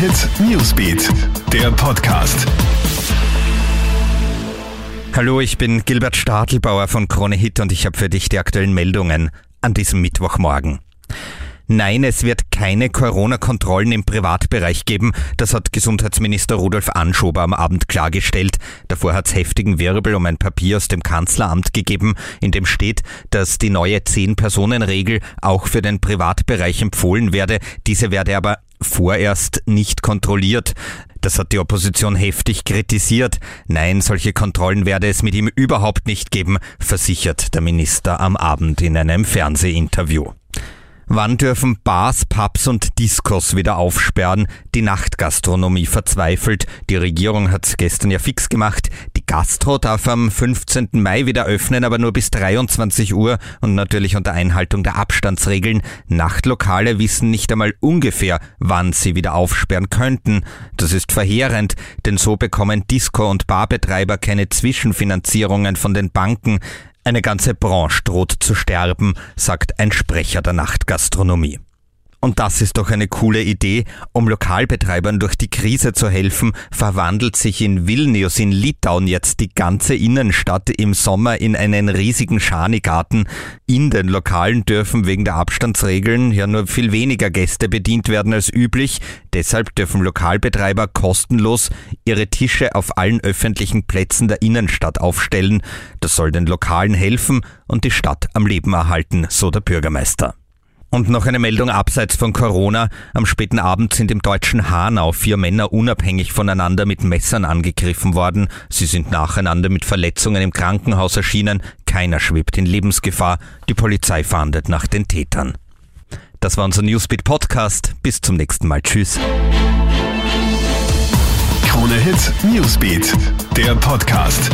Hit Newsbeat, der Podcast. Hallo, ich bin Gilbert Stadelbauer von Krone Hit und ich habe für dich die aktuellen Meldungen an diesem Mittwochmorgen. Nein, es wird keine Corona-Kontrollen im Privatbereich geben. Das hat Gesundheitsminister Rudolf Anschober am Abend klargestellt. Davor hat es heftigen Wirbel um ein Papier aus dem Kanzleramt gegeben, in dem steht, dass die neue Zehn-Personen-Regel auch für den Privatbereich empfohlen werde. Diese werde aber vorerst nicht kontrolliert. Das hat die Opposition heftig kritisiert. Nein, solche Kontrollen werde es mit ihm überhaupt nicht geben, versichert der Minister am Abend in einem Fernsehinterview. Wann dürfen Bars, Pubs und Diskos wieder aufsperren? Die Nachtgastronomie verzweifelt. Die Regierung hat gestern ja fix gemacht. Die Gastro darf am 15. Mai wieder öffnen, aber nur bis 23 Uhr und natürlich unter Einhaltung der Abstandsregeln. Nachtlokale wissen nicht einmal ungefähr, wann sie wieder aufsperren könnten. Das ist verheerend, denn so bekommen Disco- und Barbetreiber keine Zwischenfinanzierungen von den Banken. Eine ganze Branche droht zu sterben, sagt ein Sprecher der Nachtgastronomie. Und das ist doch eine coole Idee. Um Lokalbetreibern durch die Krise zu helfen, verwandelt sich in Vilnius in Litauen jetzt die ganze Innenstadt im Sommer in einen riesigen Schanigarten. In den Lokalen dürfen wegen der Abstandsregeln ja nur viel weniger Gäste bedient werden als üblich. Deshalb dürfen Lokalbetreiber kostenlos ihre Tische auf allen öffentlichen Plätzen der Innenstadt aufstellen. Das soll den Lokalen helfen und die Stadt am Leben erhalten, so der Bürgermeister. Und noch eine Meldung abseits von Corona. Am späten Abend sind im deutschen Hanau vier Männer unabhängig voneinander mit Messern angegriffen worden. Sie sind nacheinander mit Verletzungen im Krankenhaus erschienen. Keiner schwebt in Lebensgefahr. Die Polizei fahndet nach den Tätern. Das war unser Newsbeat Podcast. Bis zum nächsten Mal. Tschüss. Krone Hit Newsbeat, der Podcast.